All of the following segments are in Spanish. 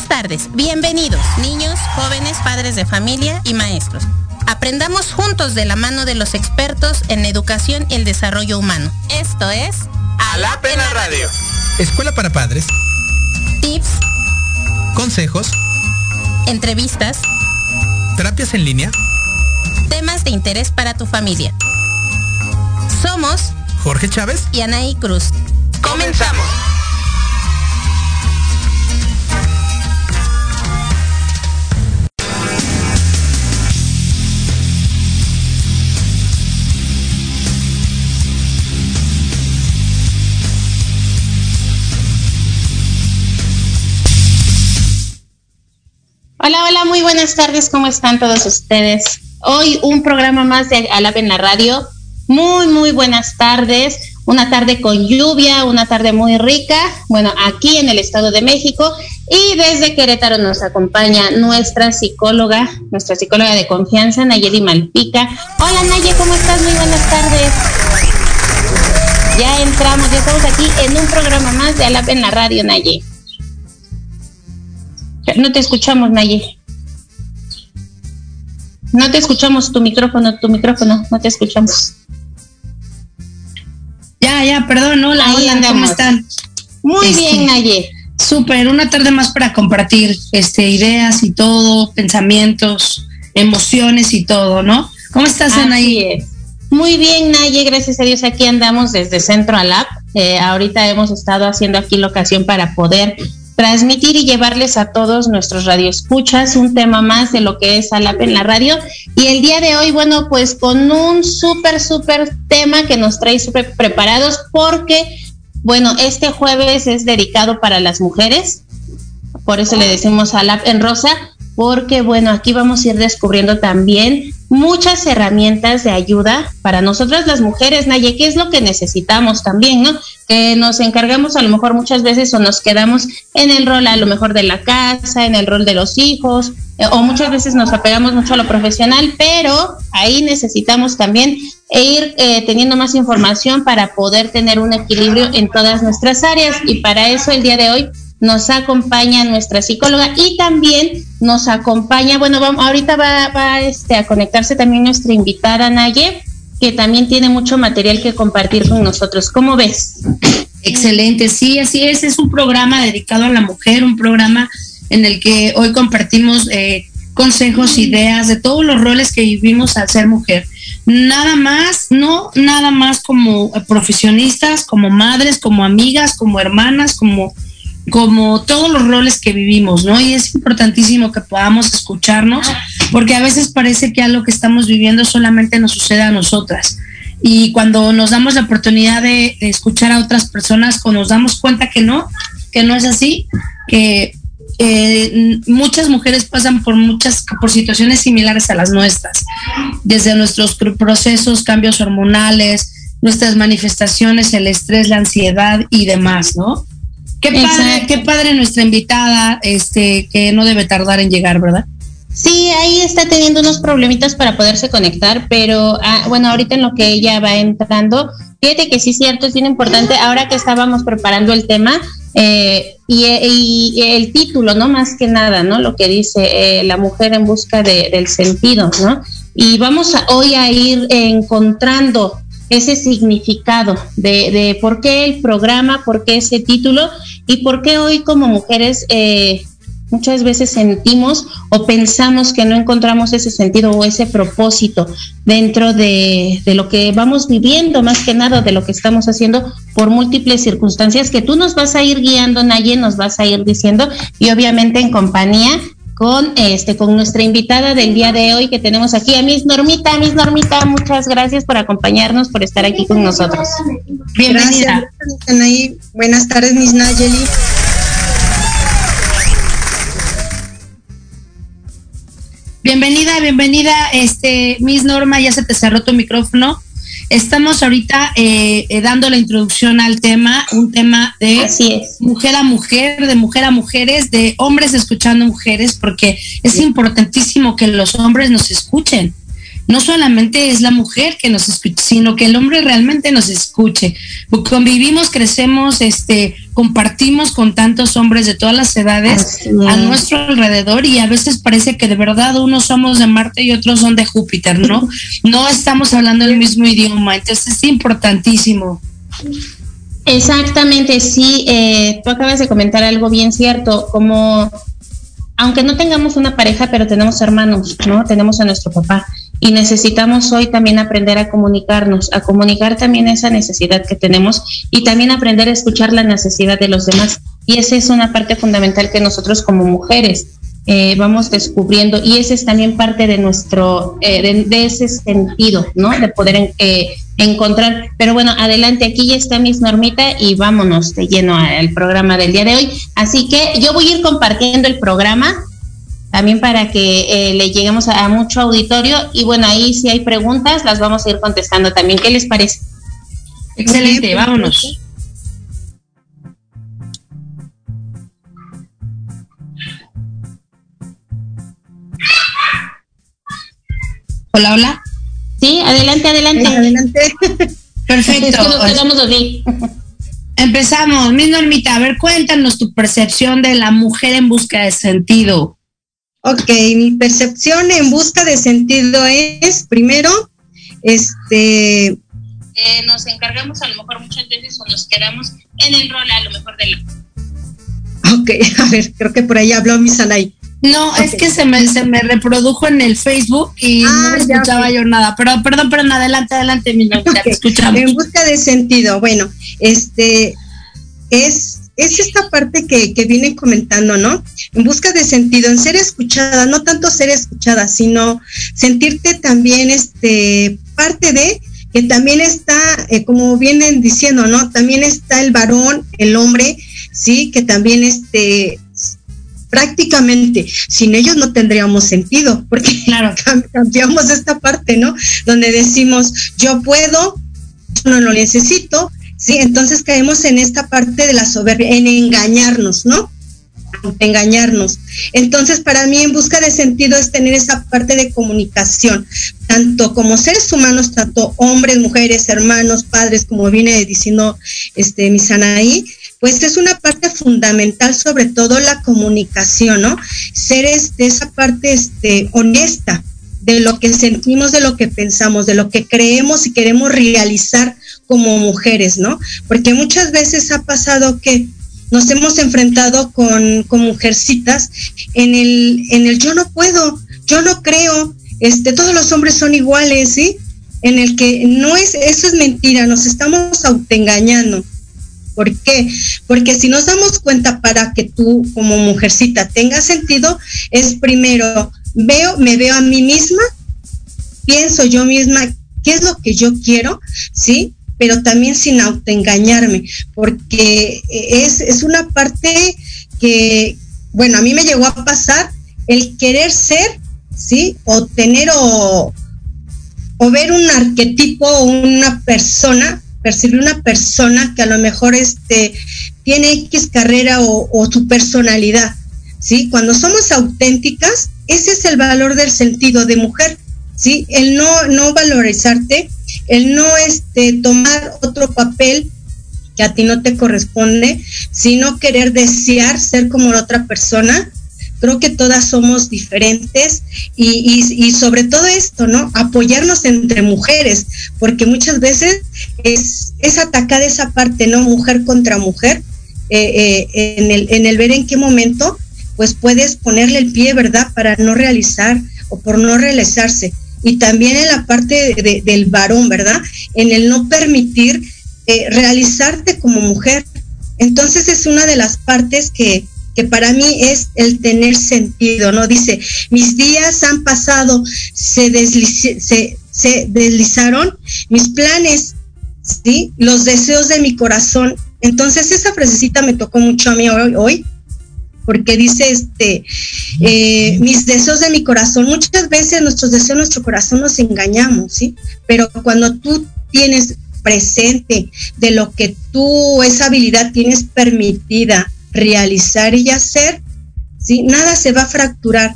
Excelentes tardes, bienvenidos, niños, jóvenes, padres de familia y maestros. Aprendamos juntos de la mano de los expertos en educación y el desarrollo humano. Esto es en la radio. Escuela para padres. Tips. Consejos. Entrevistas. Terapias en línea. Temas de interés para tu familia. Somos Jorge Chávez y Anaí Cruz. Comenzamos. Hola, hola, muy buenas tardes, ¿cómo están todos ustedes? Hoy un programa más de Alab en la radio. Muy, muy buenas tardes. Una tarde con lluvia, una tarde muy rica. Bueno, aquí en el Estado de México. Y desde Querétaro nos acompaña nuestra psicóloga, nuestra psicóloga de confianza, Nayeli Malpica. Hola Naye, ¿cómo estás? Muy buenas tardes. Ya entramos, ya estamos aquí en un programa más de Alab en la radio, Naye. No te escuchamos, Naye. No te escuchamos tu micrófono, tu micrófono, no te escuchamos. Ya, ya, perdón, hola, Ahí hola, andamos. ¿cómo están? Muy Este, bien, Naye. Súper, una tarde más para compartir este, ideas y todo, pensamientos, emociones y todo, ¿no? ¿Cómo estás, Anaí? es. Muy bien, Naye, gracias a Dios aquí andamos desde Centro Alap. Eh, ahorita hemos estado haciendo aquí la ocasión para poder transmitir y llevarles a todos nuestros radioescuchas un tema más de lo que es Alap en la radio. Y el día de hoy, bueno, pues con un súper, súper tema que nos trae súper preparados porque, bueno, este jueves es dedicado para las mujeres. Por eso le decimos Alap en rosa, porque bueno, aquí vamos a ir descubriendo también muchas herramientas de ayuda para nosotras las mujeres, Naye, ¿qué es lo que necesitamos también, no? Que nos encargamos a lo mejor muchas veces o nos quedamos en el rol a lo mejor de la casa, en el rol de los hijos, eh, o muchas veces nos apegamos mucho a lo profesional, pero ahí necesitamos también ir eh, teniendo más información para poder tener un equilibrio en todas nuestras áreas y para eso el día de hoy nos acompaña nuestra psicóloga y también nos acompaña, bueno, vamos, ahorita va, este, a conectarse también nuestra invitada Naye, que también tiene mucho material que compartir con nosotros. ¿Cómo ves? Excelente, sí, así es, es un programa dedicado a la mujer, un programa en el que hoy compartimos eh, consejos, ideas de todos los roles que vivimos al ser mujer. Nada más, no nada más como eh, profesionistas, como madres, como amigas, como hermanas, como como todos los roles que vivimos, ¿no? Y es importantísimo que podamos escucharnos, porque a veces parece que algo que estamos viviendo solamente nos sucede a nosotras. Y cuando nos damos la oportunidad de, escuchar a otras personas, cuando nos damos cuenta que no, que no es así, que eh, muchas mujeres pasan por muchas por situaciones similares a las nuestras, desde nuestros pr- procesos, cambios hormonales, nuestras manifestaciones, el estrés, la ansiedad y demás, ¿no? Qué padre, Exacto. qué padre nuestra invitada, este, que no debe tardar en llegar, ¿verdad? Sí, ahí está teniendo unos problemitas para poderse conectar, pero ah, bueno, ahorita en lo que ella va entrando, fíjate que sí es cierto, es bien importante, ahora que estábamos preparando el tema, eh, y, y el título, ¿no? Más que nada, ¿no? Lo que dice eh, la mujer en busca de- del sentido, ¿no? Y vamos a, hoy a ir encontrando ese significado de, de por qué el programa, por qué ese título y por qué hoy como mujeres eh, muchas veces sentimos o pensamos que no encontramos ese sentido o ese propósito dentro de, lo que vamos viviendo, más que nada de lo que estamos haciendo por múltiples circunstancias que tú nos vas a ir guiando, Naye, nos vas a ir diciendo y obviamente en compañía con este con nuestra invitada del día de hoy que tenemos aquí a Miss Normita, Miss Normita, muchas gracias por acompañarnos, por estar aquí con nosotros. Bienvenida. Gracias. Buenas tardes, Miss Nayeli. Bienvenida, bienvenida, este, Miss Norma, ya se te cerró tu micrófono. Estamos ahorita eh, eh, dando la introducción al tema, un tema de Así es. mujer a mujer, de mujer a mujeres, de hombres escuchando mujeres, porque es importantísimo que los hombres nos escuchen. No solamente es la mujer que nos escuche, sino que el hombre realmente nos escuche. Convivimos, crecemos, este, compartimos con tantos hombres de todas las edades a nuestro alrededor y a veces parece que de verdad unos somos de Marte y otros son de Júpiter, ¿no? No estamos hablando el mismo idioma, entonces es importantísimo. Exactamente, sí, eh, tú acabas de comentar algo bien cierto, como aunque no tengamos una pareja, pero tenemos hermanos, ¿no? Tenemos a nuestro papá y necesitamos hoy también aprender a comunicarnos, a comunicar también esa necesidad que tenemos y también aprender a escuchar la necesidad de los demás. Y esa es una parte fundamental que nosotros como mujeres eh, vamos descubriendo y ese es también parte de nuestro, eh, de, ese sentido, ¿no? De poder eh, encontrar. Pero bueno, adelante, aquí ya está Miss Normita y vámonos de lleno al programa del día de hoy. Así que yo voy a ir compartiendo el programa también para que le lleguemos a, mucho auditorio y bueno, ahí si hay preguntas las vamos a ir contestando también. ¿Qué les parece? Excelente, vámonos. Hola, hola. Sí, adelante, adelante. adelante. Perfecto. Empezamos. Mi Normita, a ver, cuéntanos tu percepción de la mujer en busca de sentido. Ok, mi percepción en busca de sentido es, primero, este... Eh, nos encargamos a lo mejor muchas veces o nos quedamos en el rol a lo mejor de la... Ok, a ver, creo que por ahí habló mi. No, es que se me, se me reprodujo en el Facebook y no ah, escuchaba yo nada. Pero perdón, perdón, adelante, adelante, mi okay. escuchamos. En busca de sentido, bueno, este es, es esta parte que, que vienen comentando, ¿no? En busca de sentido, en ser escuchada, no tanto ser escuchada, sino sentirte también este parte de que también está, eh, como vienen diciendo, ¿no? También está el varón, el hombre, sí, que también este prácticamente sin ellos no tendríamos sentido, porque claro. cambiamos esta parte, ¿no? Donde decimos, yo puedo, yo no lo necesito, ¿sí? Entonces caemos en esta parte de la soberbia, en engañarnos, ¿no? engañarnos. Entonces, para mí, en busca de sentido es tener esa parte de comunicación, tanto como seres humanos, tanto hombres, mujeres, hermanos, padres, como viene diciendo este mi Sanaí, pues es una parte fundamental, sobre todo la comunicación, ¿no? Ser este, esa parte este, honesta de lo que sentimos, de lo que pensamos, de lo que creemos y queremos realizar como mujeres, ¿no? Porque muchas veces ha pasado que nos hemos enfrentado con, con mujercitas en el, en el yo no puedo, yo no creo, este, todos los hombres son iguales, ¿sí? En el que no es, eso es mentira, nos estamos autoengañando. ¿Por qué? Porque si nos damos cuenta para que tú como mujercita tengas sentido, es primero, veo, me veo a mí misma, pienso yo misma qué es lo que yo quiero, ¿sí? Pero también sin autoengañarme, porque es, es una parte que, bueno, a mí me llegó a pasar el querer ser, ¿sí? O tener o, o ver un arquetipo o una persona percibir una persona que a lo mejor este, tiene X carrera o, su personalidad. ¿sí? Cuando somos auténticas, ese es el valor del sentido de mujer. ¿sí? El no, no valorizarte, el no este, tomar otro papel que a ti no te corresponde, sino querer desear ser como la otra persona, creo que todas somos diferentes y, sobre todo esto, ¿no? Apoyarnos entre mujeres, porque muchas veces es, es atacada esa parte, ¿no? Mujer contra mujer, eh, eh, en, el, en el ver en qué momento, pues puedes ponerle el pie, ¿verdad? Para no realizar o por no realizarse. Y también en la parte del varón, ¿verdad? En el no permitir eh, realizarte como mujer. Entonces es una de las partes que, que para mí es el tener sentido, ¿no? Dice, mis días han pasado, se, se, deslizaron mis planes, ¿sí? Los deseos de mi corazón. Entonces esa frasecita me tocó mucho a mí hoy, porque dice, este, eh, mis deseos de mi corazón, muchas veces nuestros deseos, nuestro corazón nos engañamos, ¿sí? Pero cuando tú tienes presente de lo que tú, esa habilidad tienes permitida, realizar y hacer, ¿sí? nada se va a fracturar.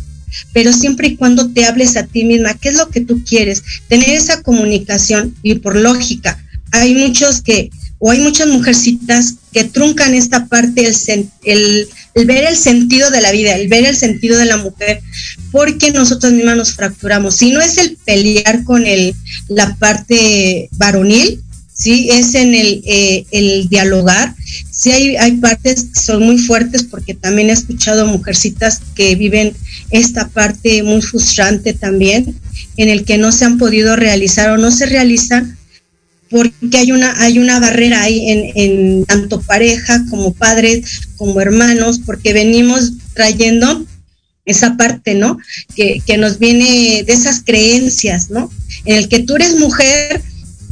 pero siempre y cuando te hables a ti misma, qué es lo que tú quieres, tener esa comunicación y por lógica, hay muchos que, o hay muchas mujercitas que truncan esta parte, el, el, el ver el sentido de la vida, el ver el sentido de la mujer, porque nosotros mismas nos fracturamos. Si no es el pelear con el, la parte varonil, sí, es en el, eh, el dialogar. Sí hay, hay partes que son muy fuertes porque también he escuchado mujercitas que viven esta parte muy frustrante también, en el que no se han podido realizar o no se realizan porque hay una, hay una barrera ahí en, en tanto pareja como padres, como hermanos, porque venimos trayendo esa parte, ¿no? Que, que nos viene de esas creencias, ¿no? En el que tú eres mujer,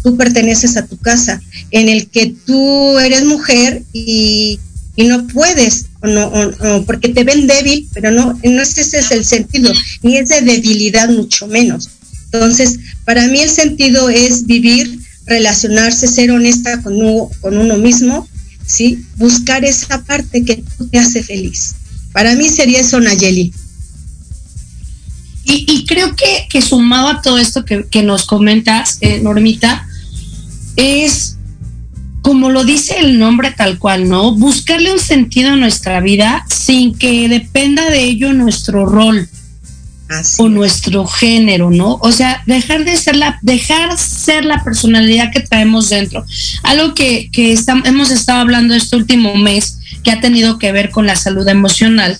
tú perteneces a tu casa, en el que tú eres mujer y, y no puedes, o no, porque te ven débil, pero no, no ese es el sentido, ni es de debilidad mucho menos. Entonces, para mí el sentido es vivir, relacionarse, ser honesta con uno, con uno mismo, ¿sí? Buscar esa parte que te hace feliz. Para mí sería eso, Nayeli. Y, creo que, sumado a todo esto que, que nos comentas, eh, Normita, es como lo dice el nombre tal cual, ¿no? Buscarle un sentido a nuestra vida sin que dependa de ello nuestro rol Así o nuestro género, ¿no? O sea, dejar de ser la, dejar ser la personalidad que traemos dentro. Algo que, que está, hemos estado hablando este último mes que ha tenido que ver con la salud emocional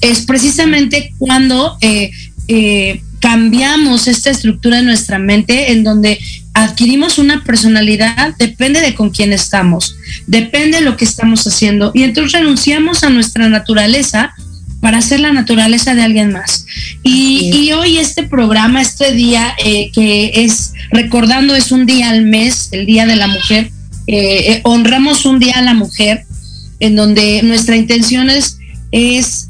es precisamente cuando eh, eh, cambiamos esta estructura de nuestra mente en donde adquirimos una personalidad, depende de con quién estamos, depende de lo que estamos haciendo y entonces renunciamos a nuestra naturaleza para hacer la naturaleza de alguien más. Y, y hoy este programa, este día eh, que es recordando es un día al mes, el Día de la Mujer, eh, eh, honramos un día a la mujer en donde nuestra intención es, es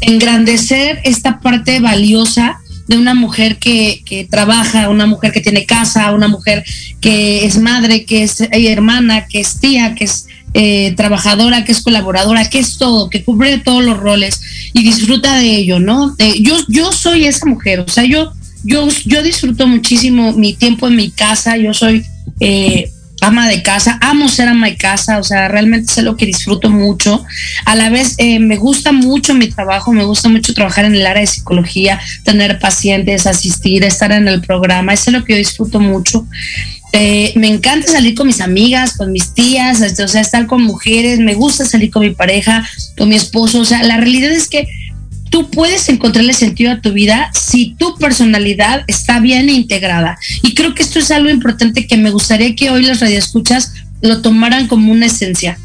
engrandecer esta parte valiosa de una mujer que, que, trabaja, una mujer que tiene casa, una mujer que es madre, que es hermana, que es tía, que es eh, trabajadora, que es colaboradora, que es todo, que cubre todos los roles y disfruta de ello, ¿no? Yo, yo soy esa mujer, o sea, yo, yo, yo disfruto muchísimo mi tiempo en mi casa, yo soy eh, ama de casa, amo ser ama de casa, o sea, realmente sé lo que disfruto mucho. A la vez eh, me gusta mucho mi trabajo, me gusta mucho trabajar en el área de psicología, tener pacientes, asistir, estar en el programa, eso es lo que yo disfruto mucho. Eh, me encanta salir con mis amigas, con mis tías, este, o sea, estar con mujeres, me gusta salir con mi pareja, con mi esposo, o sea, la realidad es que tú puedes encontrarle sentido a tu vida si tu personalidad está bien integrada. Y creo que esto es algo importante que me gustaría que hoy las radioescuchas lo tomaran como una esencia.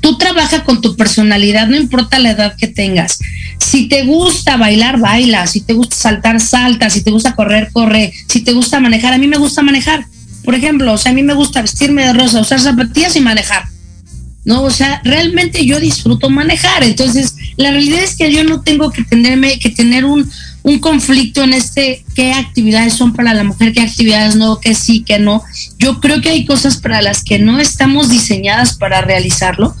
Tú trabaja con tu personalidad, no importa la edad que tengas. Si te gusta bailar, baila. Si te gusta saltar, salta. Si te gusta correr, corre. Si te gusta manejar, a mí me gusta manejar. Por ejemplo, o sea, a mí me gusta vestirme de rosa, usar zapatillas y manejar. ¿no? O sea, realmente yo disfruto manejar. Entonces, la realidad es que yo no tengo que tenerme, que tener un, un conflicto en este, qué actividades son para la mujer, qué actividades no, qué sí, qué no. Yo creo que hay cosas para las que no estamos diseñadas para realizarlo.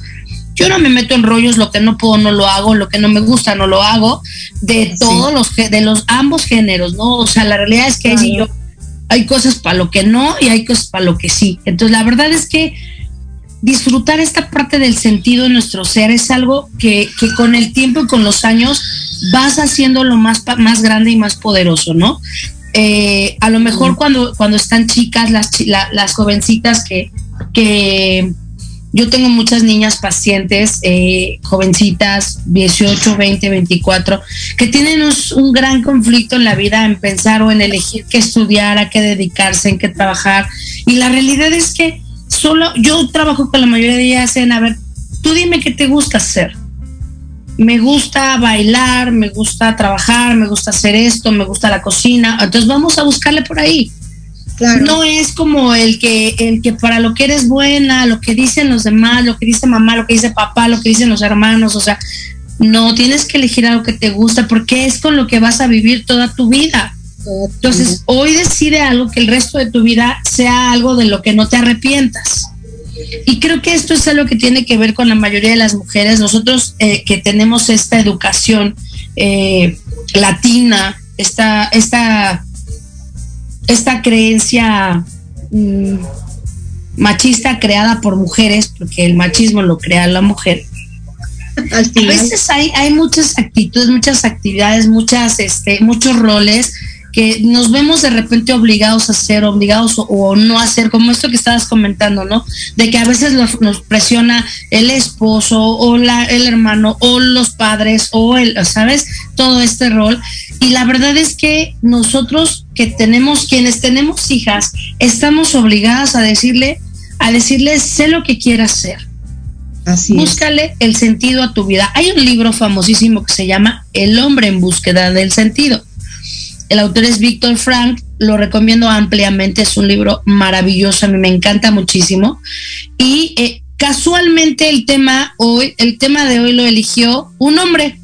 Yo no me meto en rollos, lo que no puedo no lo hago, lo que no me gusta no lo hago, de todos los, de los ambos géneros, ¿no? O sea, la realidad es que claro. yo, hay cosas para lo que no y hay cosas para lo que sí. Entonces, la verdad es que disfrutar esta parte del sentido de nuestro ser es algo que, que con el tiempo y con los años vas haciendo lo más, más grande y más poderoso, ¿no? Eh, a lo mejor cuando, cuando están chicas, las, la, las jovencitas que, que yo tengo muchas niñas pacientes, eh, jovencitas, 18, 20, 24, que tienen un, un, gran conflicto en la vida en pensar o en elegir qué estudiar, a qué dedicarse, en qué trabajar. Y la realidad es que solo yo trabajo con la mayoría de ellas en, a ver, tú dime qué te gusta hacer. Me gusta bailar, me gusta trabajar, me gusta hacer esto, me gusta la cocina. Entonces vamos a buscarle por ahí. Claro. No es como el que, el que para lo que eres buena, lo que dicen los demás, lo que dice mamá, lo que dice papá, lo que dicen los hermanos, o sea, no tienes que elegir algo que te gusta porque es con lo que vas a vivir toda tu vida. Entonces, hoy decide algo que el resto de tu vida sea algo de lo que no te arrepientas. Y creo que esto es algo que tiene que ver con la mayoría de las mujeres. Nosotros eh, que tenemos esta educación eh, latina, esta, esta, esta creencia mm, machista creada por mujeres, porque el machismo lo crea la mujer. A veces hay, hay muchas actitudes, muchas actividades, muchas, este, muchos roles que nos vemos de repente obligados a hacer, obligados o, no hacer, como esto que estabas comentando, ¿no? De que a veces nos, presiona el esposo o la, el hermano o los padres o el, ¿sabes? Todo este rol. Y la verdad es que nosotros que tenemos, quienes tenemos hijas, estamos obligadas a decirle, a decirle, sé lo que quieras hacer. Así Búscale el sentido a tu vida. Hay un libro famosísimo que se llama El hombre en búsqueda del sentido. El autor es Víctor Frank, lo recomiendo ampliamente, es un libro maravilloso, a mí me encanta muchísimo. Y eh, casualmente el tema hoy, el tema de hoy lo eligió un hombre.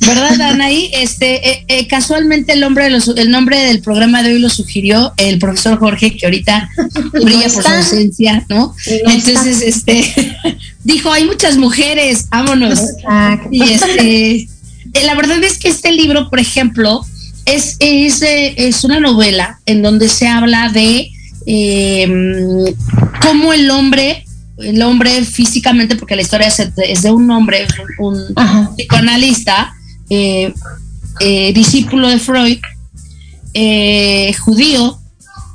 ¿Verdad, Anaí? Este, eh, eh, casualmente el, hombre el nombre del programa de hoy lo sugirió el profesor Jorge, que ahorita brilla por su ausencia, ¿no? Entonces, este, dijo, hay muchas mujeres, vámonos. Y este, la verdad es que este libro, por ejemplo, es, es, es una novela en donde se habla de em, cómo el hombre, el hombre físicamente, porque la historia es, de un hombre, un, psicoanalista, eh, eh, discípulo de Freud, eh, judío,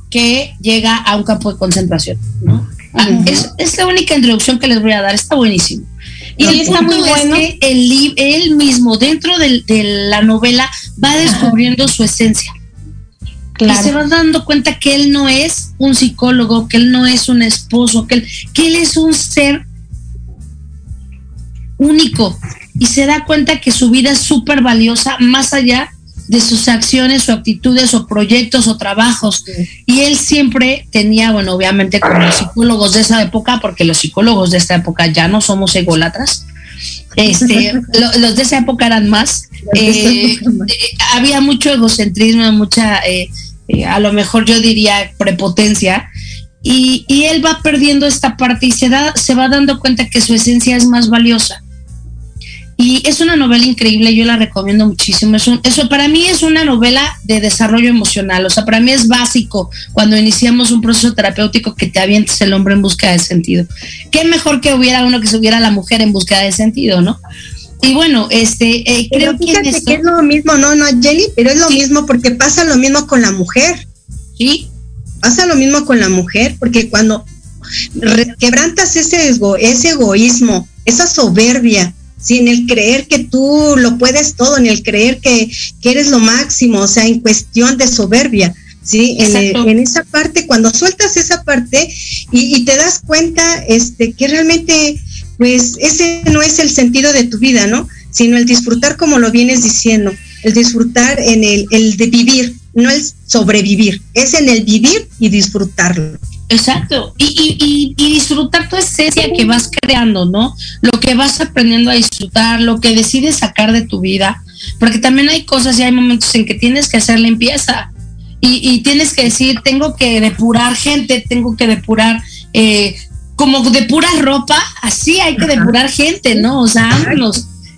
que llega a un campo de concentración. Ah, es, es, la única introducción que les voy a dar, está buenísimo. Y el está muy bueno. Es que él mismo, dentro de, la novela, va descubriendo su esencia. Y se va dando cuenta que él no es un psicólogo, que él no es un esposo, que él, que él es un ser único. Y se da cuenta que su vida es súper valiosa, más allá de sus acciones o actitudes o proyectos o trabajos. Y él siempre tenía, bueno, obviamente como los psicólogos de esa época, porque los psicólogos de esta época ya no somos ególatras, este, los de esa época eran más. Eh, había mucho egocentrismo, mucha, eh, eh, a lo mejor yo diría, prepotencia. Y, y, él va perdiendo esta parte y se, da, se va dando cuenta que su esencia es más valiosa. Y es una novela increíble, yo la recomiendo muchísimo. Es eso para mí es una novela de desarrollo emocional, o sea, para mí es básico cuando iniciamos un proceso terapéutico que te avientes el hombre en búsqueda de sentido. Qué mejor que hubiera uno que se hubiera la mujer en búsqueda de sentido, ¿no? Y bueno, este, eh, creo que, que es lo mismo, no, no, Jenny, pero es lo mismo porque pasa lo mismo con la mujer. Sí. Pasa lo mismo con la mujer, porque cuando quebrantas ese, ego, ese egoísmo, esa soberbia, sin el creer que tú lo puedes todo, ni el creer que, eres lo máximo, o sea, en cuestión de soberbia. Sí, en, esa parte, cuando sueltas esa parte y, te das cuenta este, que realmente, pues ese no es el sentido de tu vida, ¿no? Sino el disfrutar como lo vienes diciendo, el disfrutar en el, el de vivir, no el sobrevivir, es en el vivir y disfrutarlo. Exacto, y, y, disfrutar tu esencia que vas creando, ¿no? Lo que vas aprendiendo a disfrutar, lo que decides sacar de tu vida, porque también hay cosas y hay momentos en que tienes que hacer limpieza. Y, y tienes que decir, tengo que depurar gente, tengo que depurar, eh, como depurar ropa, así hay que depurar gente, ¿no? O sea,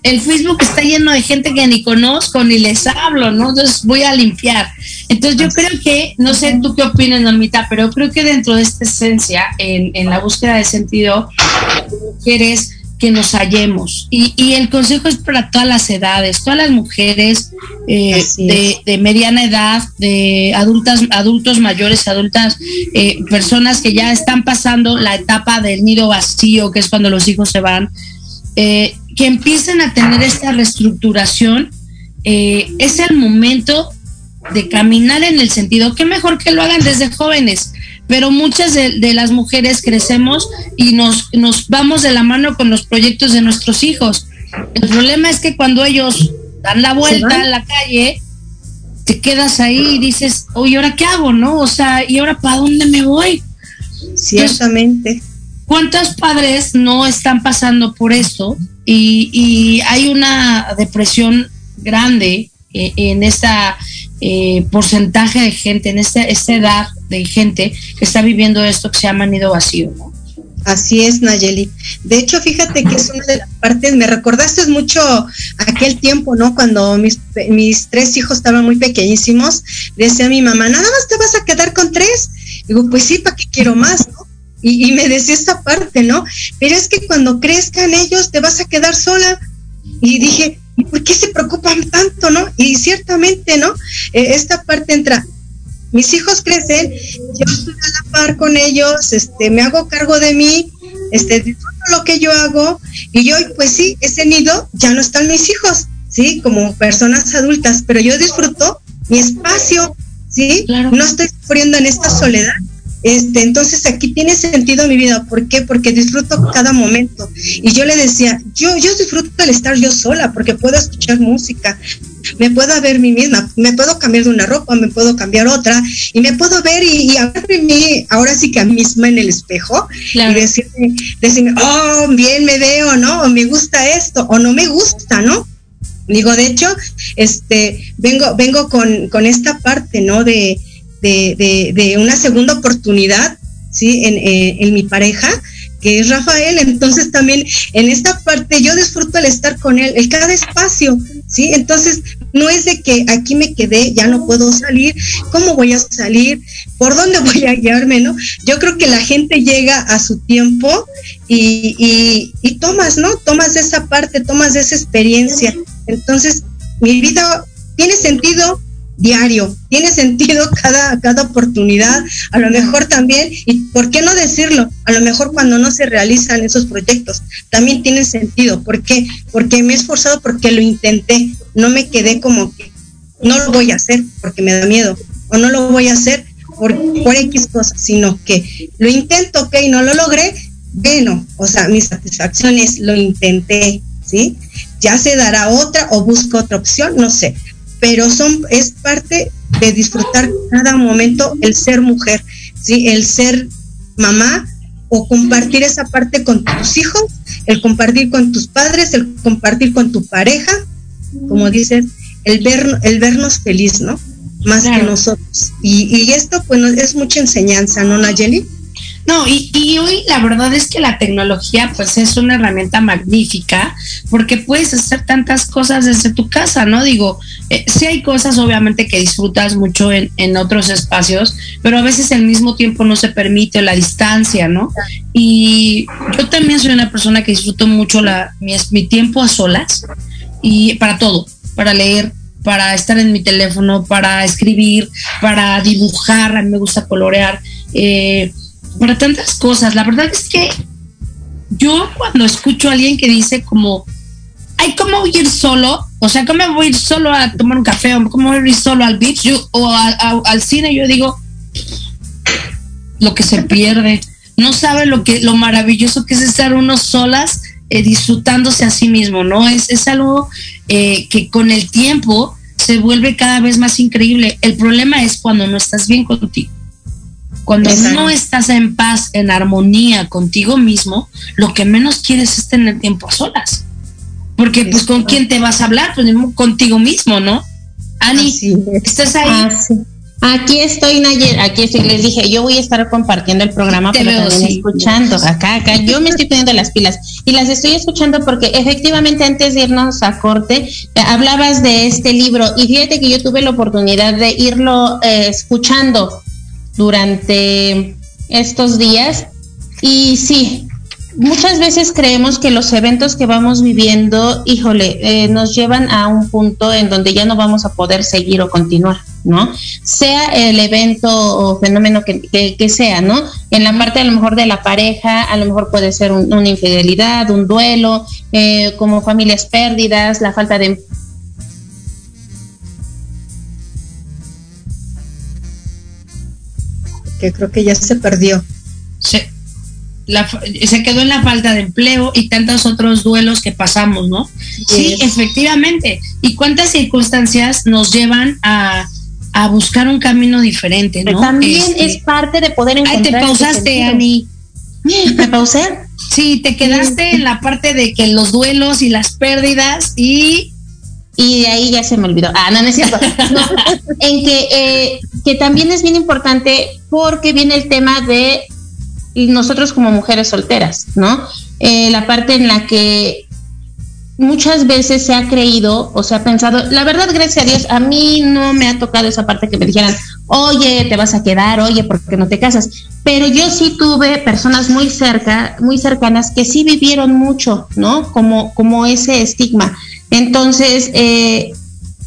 el Facebook está lleno de gente que ni conozco ni les hablo, ¿no? Entonces voy a limpiar. Entonces yo creo que, no sé tú qué opinas, Normita, pero creo que dentro de esta esencia, en, la búsqueda de sentido, quieres que nos hallemos. Y, el consejo es para todas las edades, todas las mujeres eh, de, mediana edad, de adultas, adultos mayores, adultas, eh, personas que ya están pasando la etapa del nido vacío, que es cuando los hijos se van. Eh, que empiecen a tener esta reestructuración, eh, es el momento de caminar en el sentido, que mejor que lo hagan desde jóvenes, pero muchas de, las mujeres crecemos y nos, nos vamos de la mano con los proyectos de nuestros hijos. El problema es que cuando ellos dan la vuelta a la calle, te quedas ahí y dices, oye, ¿ahora qué hago? ¿No? O sea, ¿y ahora para dónde me voy? Ciertamente. ¿Cuántos padres no están pasando por eso y, hay una depresión grande eh, en esta eh, porcentaje de gente, en esta, esta edad de gente que está viviendo esto que se llama nido vacío. Así es, Nayeli. De hecho, fíjate que es una de las partes, me recordaste mucho aquel tiempo, ¿no? Cuando mis, mis tres hijos estaban muy pequeñísimos, decía mi mamá, nada más te vas a quedar con tres. Digo, pues sí, ¿para qué quiero más, no? Y, me decía esta parte, ¿no? Pero es que cuando crezcan ellos te vas a quedar sola. Y dije, ¿por qué se preocupan tanto, no? Y ciertamente, ¿no? Eh, esta parte entra, mis hijos crecen, yo estoy a la par con ellos, este, me hago cargo de mí, este, disfruto lo que yo hago, y hoy, pues sí, ese nido ya no están mis hijos, ¿sí? Como personas adultas, pero yo disfruto mi espacio, ¿sí? No estoy sufriendo en esta soledad. Este, entonces aquí tiene sentido mi vida. ¿Por qué? Porque disfruto cada momento. Y yo le decía, yo, yo disfruto el estar yo sola, porque puedo escuchar música, me puedo ver mí misma, me puedo cambiar de una ropa, me puedo cambiar otra, y me puedo ver y, y mí, ahora sí que a mí misma en el espejo, y decirme, decirme, oh, bien me veo, ¿no? O me gusta esto, o no me gusta, ¿no? Digo, de hecho, este, vengo, vengo con, con esta parte, ¿no? De, de, de, una segunda oportunidad, ¿sí? En, eh, en mi pareja, que es Rafael, entonces también en esta parte yo disfruto el estar con él, el cada espacio, ¿sí? Entonces no es de que aquí me quedé, ya no puedo salir, ¿cómo voy a salir? ¿Por dónde voy a guiarme, no? Yo creo que la gente llega a su tiempo y, y, y tomas, ¿no? Tomas esa parte, tomas esa experiencia. Entonces, mi vida tiene sentido diario, tiene sentido cada, cada oportunidad, a lo mejor también, y por qué no decirlo, a lo mejor cuando no se realizan esos proyectos, también tiene sentido, ¿por qué? Porque me he esforzado porque lo intenté, no me quedé como que no lo voy a hacer porque me da miedo, o no lo voy a hacer por, por X cosas, sino que lo intento, ok, no lo logré, bueno, o sea, mi satisfacción es lo intenté, ¿sí? Ya se dará otra o busco otra opción, no sé, pero son es parte de disfrutar cada momento el ser mujer, ¿sí? El ser mamá o compartir esa parte con tus hijos, el compartir con tus padres, el compartir con tu pareja, como dices, el ver el vernos feliz, ¿no? Más que nosotros. Y, y esto pues es mucha enseñanza, ¿no, Nayeli? No, y, hoy la verdad es que la tecnología pues es una herramienta magnífica porque puedes hacer tantas cosas desde tu casa, ¿no? Digo, eh, sí hay cosas obviamente que disfrutas mucho en, en, otros espacios, pero a veces al mismo tiempo no se permite la distancia, ¿no? Y yo también soy una persona que disfruto mucho la, mi, mi tiempo a solas y para todo, para leer, para estar en mi teléfono, para escribir, para dibujar, a mí me gusta colorear. Eh, para tantas cosas. La verdad es que yo cuando escucho a alguien que dice como, ay, ¿cómo voy a ir solo? O sea, ¿cómo voy a ir solo a tomar un café? ¿O cómo voy a ir solo al beach o al cine? Yo digo, lo que se pierde. No sabe lo que lo maravilloso que es estar uno solas eh, disfrutándose a sí mismo, ¿no? Es, es algo eh, que con el tiempo se vuelve cada vez más increíble. El problema es cuando no estás bien contigo. Cuando no estás en paz, en armonía contigo mismo, lo que menos quieres es tener tiempo a solas. Porque pues con quién te vas a hablar, pues contigo mismo, ¿no? Ani, ¿estás ahí? Ah, aquí estoy, Nayer, aquí estoy. Les dije, yo voy a estar compartiendo el programa, pero también escuchando. Acá, acá, yo me estoy poniendo las pilas. Y las estoy escuchando porque efectivamente antes de irnos a corte, eh, hablabas de este libro. Y fíjate que yo tuve la oportunidad de irlo eh, escuchando durante estos días. Y sí, muchas veces creemos que los eventos que vamos viviendo, híjole, eh, nos llevan a un punto en donde ya no vamos a poder seguir o continuar, ¿no? Sea el evento o fenómeno que, que, sea, ¿no? En la parte a lo mejor de la pareja, a lo mejor puede ser una infidelidad, un duelo, eh, como familias pérdidas, la falta de que creo que ya se perdió. Se, se quedó en la falta de empleo y tantos otros duelos que pasamos, ¿no? Sí, efectivamente. ¿Y cuántas circunstancias nos llevan a, buscar un camino diferente, ¿no? También este, es parte de poder encontrar. Ay, te pausaste, Ani. ¿Me pausé? Sí, te quedaste en la parte de que los duelos y las pérdidas y y de ahí ya se me olvidó. Ah, no, no es cierto. en que, eh, que también es bien importante porque viene el tema de nosotros como mujeres solteras, ¿no? Eh, la parte en la que muchas veces se ha creído o se ha pensado, la verdad, gracias a Dios, a mí no me ha tocado esa parte que me dijeran, oye, te vas a quedar, oye, ¿por qué no te casas? Pero yo sí tuve personas muy cerca, muy cercanas que sí vivieron mucho, ¿no? Como, como ese estigma. Entonces, eh,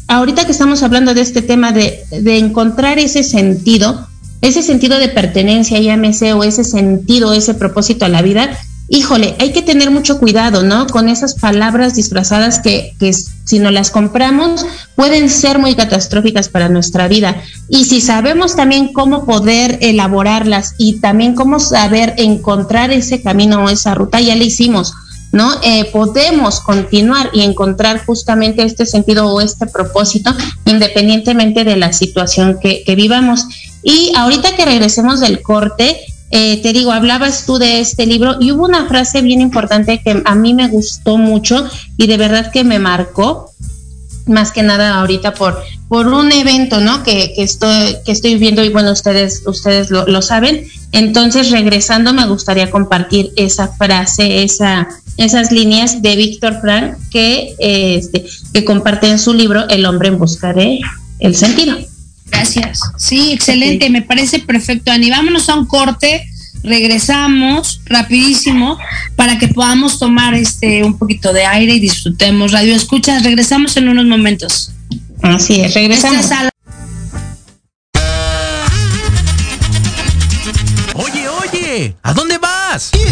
ahorita que estamos hablando de este tema de, encontrar ese sentido, ese sentido de pertenencia, llámese, o ese sentido, ese propósito a la vida, híjole, hay que tener mucho cuidado, ¿no? Con esas palabras disfrazadas que, que si no las compramos pueden ser muy catastróficas para nuestra vida. Y si sabemos también cómo poder elaborarlas y también cómo saber encontrar ese camino o esa ruta, ya le hicimos. ¿No? Eh, podemos continuar y encontrar justamente este sentido o este propósito independientemente de la situación que, vivamos. Y ahorita que regresemos del corte, eh, te digo, hablabas tú de este libro y hubo una frase bien importante que a mí me gustó mucho y de verdad que me marcó, más que nada ahorita por, por un evento, ¿no? Que, que, estoy, que estoy viendo y bueno, ustedes, ustedes lo, lo saben. Entonces, regresando, me gustaría compartir esa frase, esa, esas líneas de Víctor Frank que, este, que comparte en su libro El hombre en busca de el sentido. Gracias. Sí, excelente, me parece perfecto, Ani. Vámonos a un corte, regresamos rapidísimo para que podamos tomar este un poquito de aire y disfrutemos. Radio Escuchas, regresamos en unos momentos. Así es, regresamos. Oye, oye, ¿a dónde vas? ¿Quién, yo?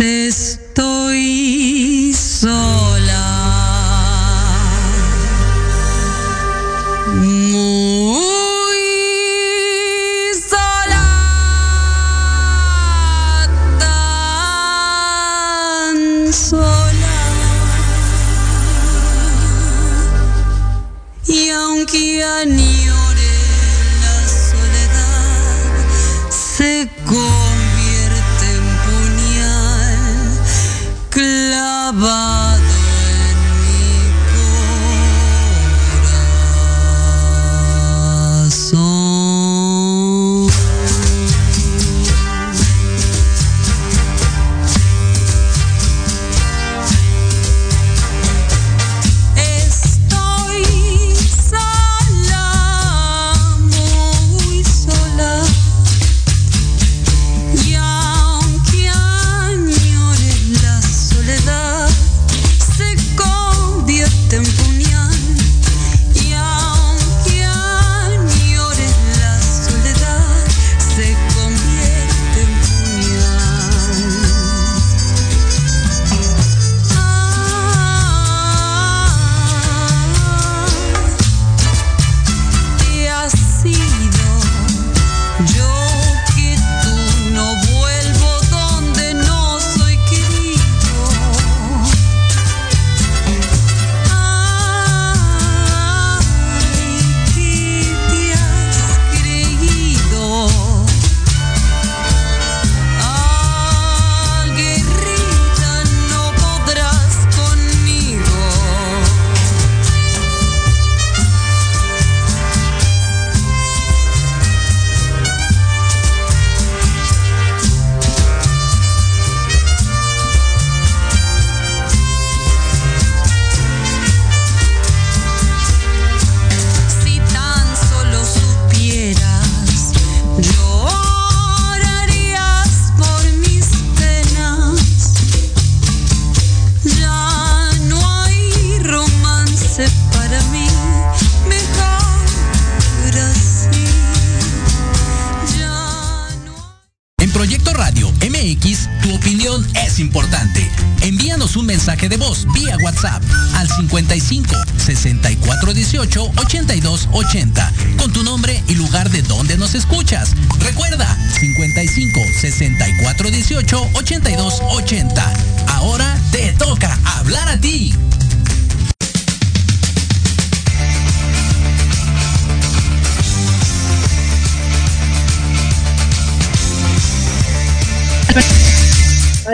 Estoy sola. va.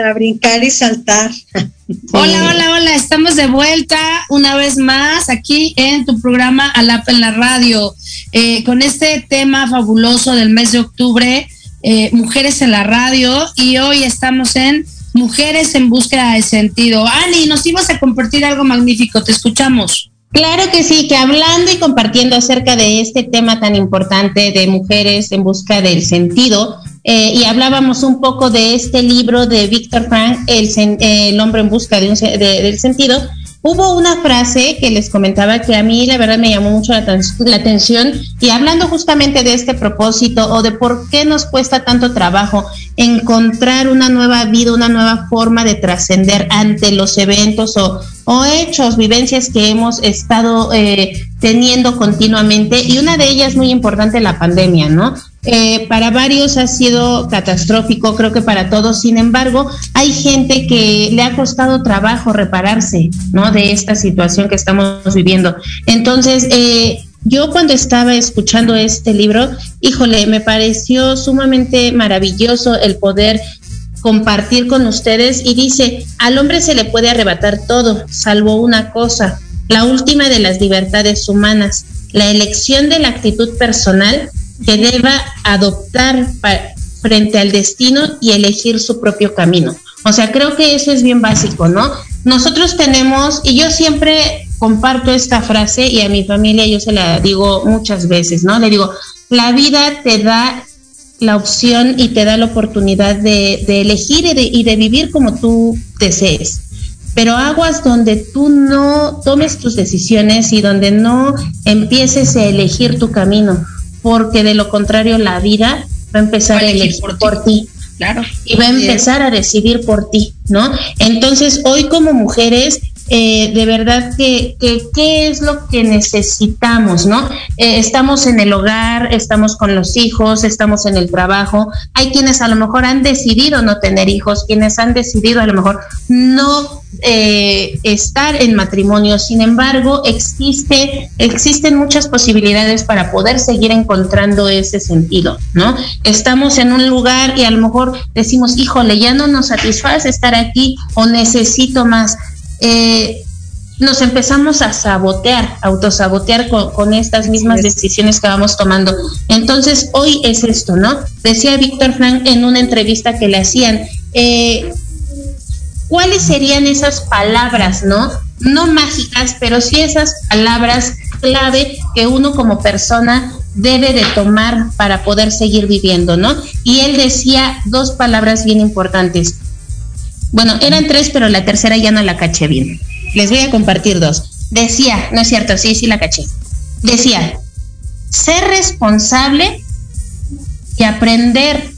Para brincar y saltar. Hola, hola, hola, estamos de vuelta una vez más aquí en tu programa Alap en la radio, eh, con este tema fabuloso del mes de octubre, eh, Mujeres en la radio, y hoy estamos en Mujeres en búsqueda de sentido. Ani, nos ibas a compartir algo magnífico, te escuchamos. Claro que sí, que hablando y compartiendo acerca de este tema tan importante de mujeres en busca del sentido, eh, y hablábamos un poco de este libro de Víctor Frank, el, hombre en busca del sentido, hubo una frase que les comentaba que a mí la verdad me llamó mucho la, atención y hablando justamente de este propósito o de por qué nos cuesta tanto trabajo encontrar una nueva vida, una nueva forma de trascender ante los eventos o, o, hechos, vivencias que hemos estado eh, teniendo continuamente y una de ellas muy importante la pandemia, ¿no? Eh, para varios ha sido catastrófico, creo que para todos. Sin embargo, hay gente que le ha costado trabajo repararse, ¿no? De esta situación que estamos viviendo. Entonces, eh, yo cuando estaba escuchando este libro, híjole, me pareció sumamente maravilloso el poder compartir con ustedes y dice, al hombre se le puede arrebatar todo, salvo una cosa, la última de las libertades humanas, la elección de la actitud personal que deba adoptar frente al destino y elegir su propio camino. O sea, creo que eso es bien básico, ¿no? Nosotros tenemos, y yo siempre comparto esta frase y a mi familia yo se la digo muchas veces, ¿no? Le digo, la vida te da la opción y te da la oportunidad de, elegir y de, y de vivir como tú desees pero aguas donde tú no tomes tus decisiones y donde no empieces a elegir tu camino, porque de lo contrario la vida va a empezar a elegir por, por ti. Claro. Y va a empezar a decidir por ti, ¿no? Entonces, hoy como mujeres eh, de verdad que, que, qué es lo que necesitamos, ¿no? Eh, estamos en el hogar, estamos con los hijos, estamos en el trabajo. Hay quienes a lo mejor han decidido no tener hijos, quienes han decidido a lo mejor no eh, estar en matrimonio. Sin embargo, existe, existen muchas posibilidades para poder seguir encontrando ese sentido, ¿no? Estamos en un lugar y a lo mejor decimos, híjole, ya no nos satisface estar aquí o necesito más eh, nos empezamos a sabotear, autosabotear con, con estas mismas decisiones que vamos tomando. Entonces, hoy es esto, ¿no? Decía Víctor Frank en una entrevista que le hacían, eh, ¿cuáles serían esas palabras, ¿no? No mágicas, pero sí esas palabras clave que uno como persona debe de tomar para poder seguir viviendo, ¿no? Y él decía dos palabras bien importantes, bueno, eran tres, pero la tercera ya no la caché bien. Les voy a compartir dos. Decía, no es cierto, sí, sí la caché. Decía, ser responsable y aprender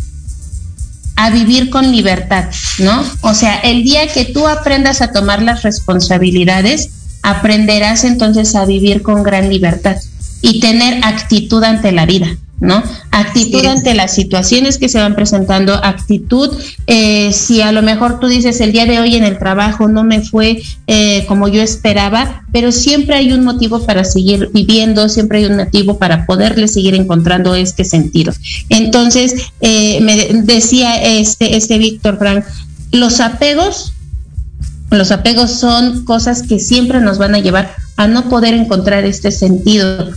a vivir con libertad, ¿no? O sea, el día que tú aprendas a tomar las responsabilidades, aprenderás entonces a vivir con gran libertad y tener actitud ante la vida. ¿No? Actitud sí. ante las situaciones que se van presentando, actitud, eh, si a lo mejor tú dices el día de hoy en el trabajo no me fue eh, como yo esperaba, pero siempre hay un motivo para seguir viviendo, siempre hay un motivo para poderle seguir encontrando este sentido. Entonces, eh, me decía este, este Víctor Frank, los apegos, los apegos son cosas que siempre nos van a llevar a no poder encontrar este sentido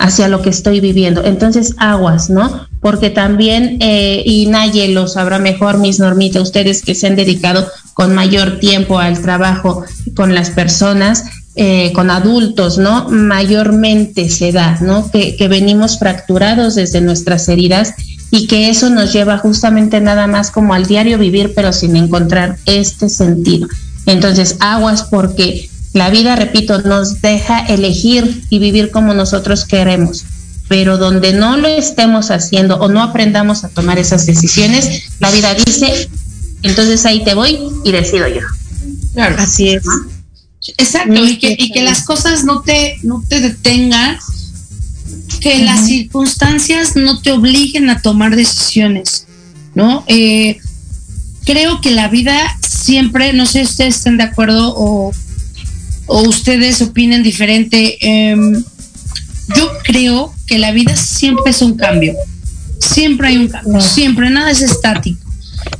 hacia lo que estoy viviendo. Entonces, aguas, ¿no? Porque también, eh, y Naye lo sabrá mejor, mis normitas, ustedes que se han dedicado con mayor tiempo al trabajo con las personas, eh, con adultos, ¿no? Mayormente se da, ¿no? Que, que venimos fracturados desde nuestras heridas y que eso nos lleva justamente nada más como al diario vivir, pero sin encontrar este sentido. Entonces, aguas porque la vida, repito, nos deja elegir y vivir como nosotros queremos, pero donde no lo estemos haciendo o no aprendamos a tomar esas decisiones, la vida dice, entonces ahí te voy y decido yo. Claro. Así es. Exacto, y que, y que las cosas no te, no te detengan, que las circunstancias no te obliguen a tomar decisiones, ¿no? Eh, creo que la vida siempre, no sé si ustedes estén de acuerdo o, o ustedes opinen diferente, em, yo creo que la vida siempre es un cambio, siempre hay un cambio, siempre, nada es estático.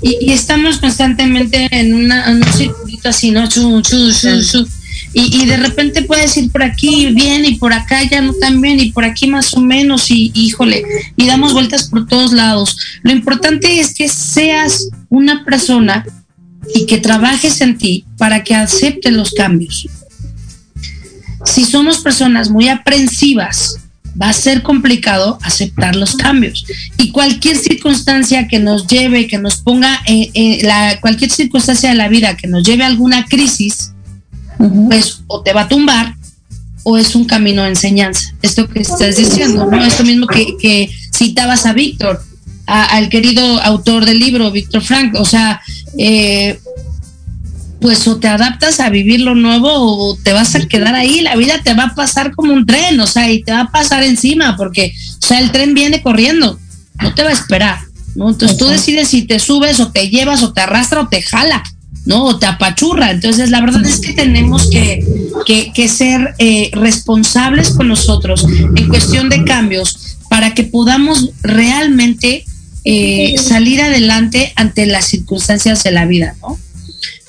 Y, y estamos constantemente en, una, en un circulito así, ¿no? Chu, chu, chu. Y, y de repente puedes ir por aquí bien y por acá ya no tan bien y por aquí más o menos y híjole, y damos vueltas por todos lados. Lo importante es que seas una persona y que trabajes en ti para que aceptes los cambios. Si somos personas muy aprensivas, va a ser complicado aceptar los cambios. Y cualquier circunstancia que nos lleve, que nos ponga, eh, eh, la, cualquier circunstancia de la vida que nos lleve a alguna crisis, pues o te va a tumbar o es un camino de enseñanza. Esto que estás diciendo, ¿no? Esto mismo que, que citabas a Víctor, al querido autor del libro, Víctor Frank. O sea, eh, pues o te adaptas a vivir lo nuevo o te vas a quedar ahí, la vida te va a pasar como un tren, o sea, y te va a pasar encima, porque, o sea, el tren viene corriendo, no te va a esperar, ¿no? Entonces tú decides si te subes o te llevas o te arrastra o te jala, ¿no? O te apachurra. Entonces, la verdad es que tenemos que, que, que ser eh, responsables con nosotros en cuestión de cambios para que podamos realmente eh, salir adelante ante las circunstancias de la vida, ¿no?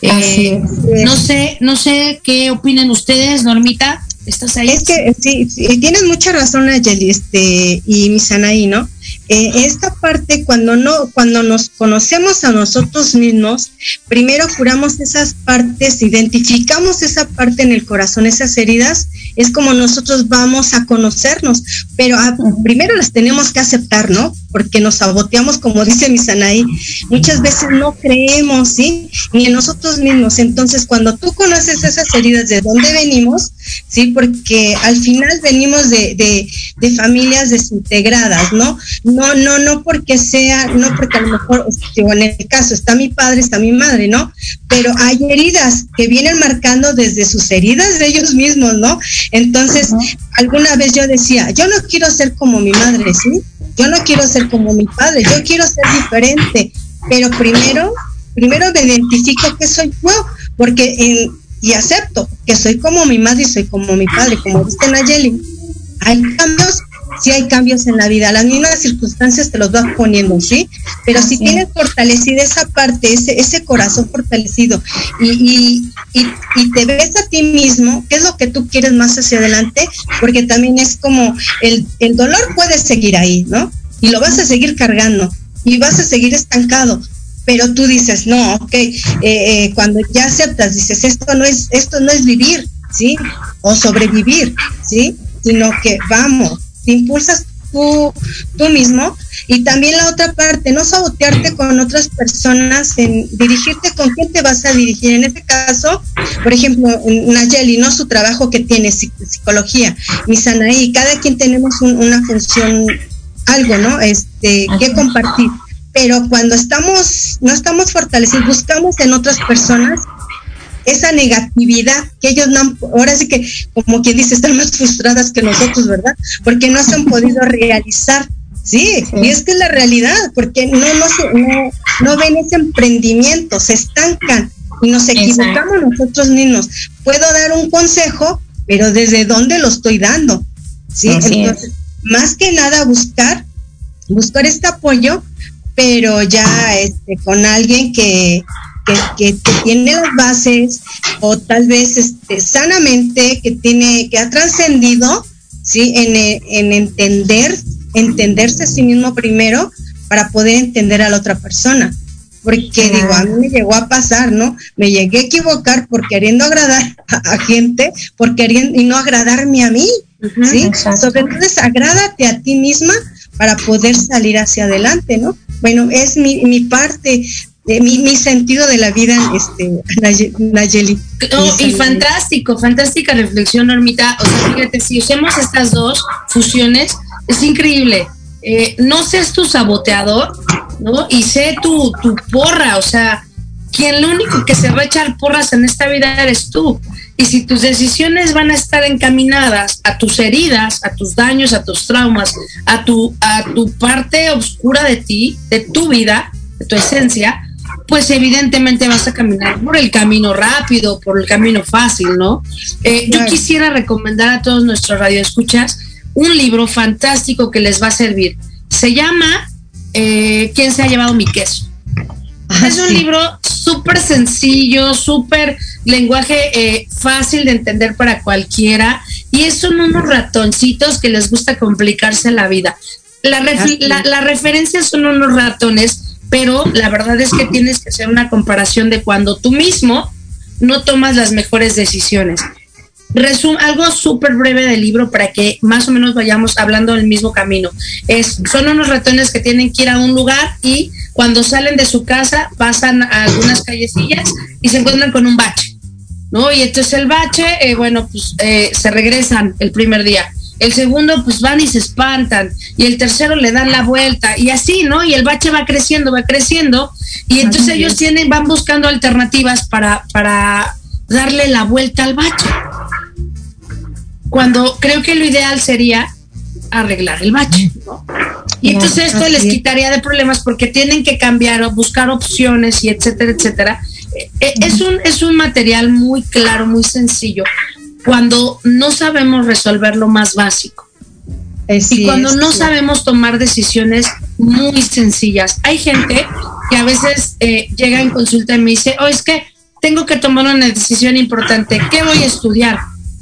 Así Eh, es. no sé, no sé qué opinan ustedes, Normita. ¿Estás ahí? Es que sí, sí, tienes mucha razón, Ayeli, este, y Misanaí, ¿no? Eh, esta parte, cuando no, cuando nos conocemos a nosotros mismos, primero curamos esas partes, identificamos esa parte en el corazón, esas heridas, es como nosotros vamos a conocernos, pero primero las tenemos que aceptar, ¿no? Porque nos saboteamos, como dice Misanaí, muchas veces no creemos, ¿sí? Ni en nosotros mismos. Entonces, cuando tú conoces esas heridas de dónde venimos, ¿sí? Porque al final venimos de, de, de familias desintegradas, ¿no? No, no, no porque sea, no porque a lo mejor, digo, en el caso está mi padre, está mi madre, ¿no? Pero hay heridas que vienen marcando desde sus heridas de ellos mismos, ¿no? Entonces, alguna vez yo decía, yo no quiero ser como mi madre, ¿sí? Yo no quiero ser como mi padre, yo quiero ser diferente, pero primero, primero me identifico que soy yo, porque en, y acepto que soy como mi madre y soy como mi padre, como dice Nayeli. Hay cambios, sí hay cambios en la vida, las mismas circunstancias te los vas poniendo, ¿sí? Pero si tienes fortalecida esa parte, ese, ese corazón fortalecido y, y, y, y te ves a ti mismo, ¿qué es lo que tú quieres más hacia adelante? Porque también es como el, el dolor puede seguir ahí, ¿no? Y lo vas a seguir cargando y vas a seguir estancado, pero tú dices, no, ok, eh, eh, cuando ya aceptas, dices, esto no es, esto no es vivir, ¿sí? O sobrevivir, ¿sí? Sino que vamos, te impulsas tú, tú mismo y también la otra parte, no sabotearte con otras personas, en dirigirte con quién te vas a dirigir. En este caso, por ejemplo, Nayeli, ¿no? Su trabajo que tiene, psic- psicología, Misanaí, cada quien tenemos un- una función, algo, ¿no? Este, que compartir pero cuando estamos, no estamos fortalecidos, buscamos en otras personas esa negatividad que ellos no han, ahora sí que como quien dice, están más frustradas que nosotros, ¿verdad? Porque no se han podido realizar. Sí, y es que es la realidad, porque no, no, se, no, no ven ese emprendimiento, se estancan y nos equivocamos nosotros mismos. Puedo dar un consejo, pero ¿desde dónde lo estoy dando? Sí, Así es. entonces, más que nada buscar, buscar este apoyo pero ya este, con alguien que, que, que, que tiene las bases o tal vez este, sanamente que tiene que ha trascendido sí en, eh, en entender entenderse a sí mismo primero para poder entender a la otra persona. Porque digo a mí me llegó a pasar no me llegué a equivocar por queriendo agradar a, a gente por queriendo y no agradarme a mí sí exacto. sobre entonces agrádate a ti misma para poder salir hacia adelante, ¿no? Bueno, es mi, mi parte, de mi, mi sentido de la vida, este, Naye- Nayeli. Y fantástico, fantástica reflexión, Normita. O sea, fíjate, si usamos estas dos fusiones, es increíble. Eh, no seas tu saboteador, ¿no? Y sé tu, tu porra, o sea, quien lo único que se va a echar porras en esta vida eres tú. Y si tus decisiones van a estar encaminadas a tus heridas, a tus daños, a tus traumas, a tu, a tu parte oscura de ti, de tu vida, de tu esencia, pues evidentemente vas a caminar por el camino rápido, por el camino fácil, ¿no? Eh, yo quisiera recomendar a todos nuestros radioescuchas un libro fantástico que les va a servir. Se llama eh, ¿Quién se ha llevado mi queso? Ah, es un sí. libro súper sencillo, súper lenguaje eh, fácil de entender para cualquiera y son unos ratoncitos que les gusta complicarse la vida. La, ref- Así es. la, la referencia son unos ratones, pero la verdad es que tienes que hacer una comparación de cuando tú mismo no tomas las mejores decisiones. Resum algo súper breve del libro para que más o menos vayamos hablando del mismo camino. Es, son unos ratones que tienen que ir a un lugar y cuando salen de su casa pasan a algunas callecillas y se encuentran con un bache, ¿no? Y entonces el bache, eh, bueno, pues eh, se regresan el primer día. El segundo, pues van y se espantan. Y el tercero le dan la vuelta. Y así, ¿no? Y el bache va creciendo, va creciendo. Y entonces ellos tienen, van buscando alternativas para, para darle la vuelta al bache. Cuando creo que lo ideal sería arreglar el bache, ¿no? Y entonces esto les es. quitaría de problemas porque tienen que cambiar o buscar opciones y etcétera, etcétera. Eh, eh, es, un, es un material muy claro, muy sencillo, cuando no sabemos resolver lo más básico Así y cuando es, no sí. sabemos tomar decisiones muy sencillas. Hay gente que a veces eh, llega en consulta y me dice, oh, es que tengo que tomar una decisión importante, ¿qué voy a estudiar?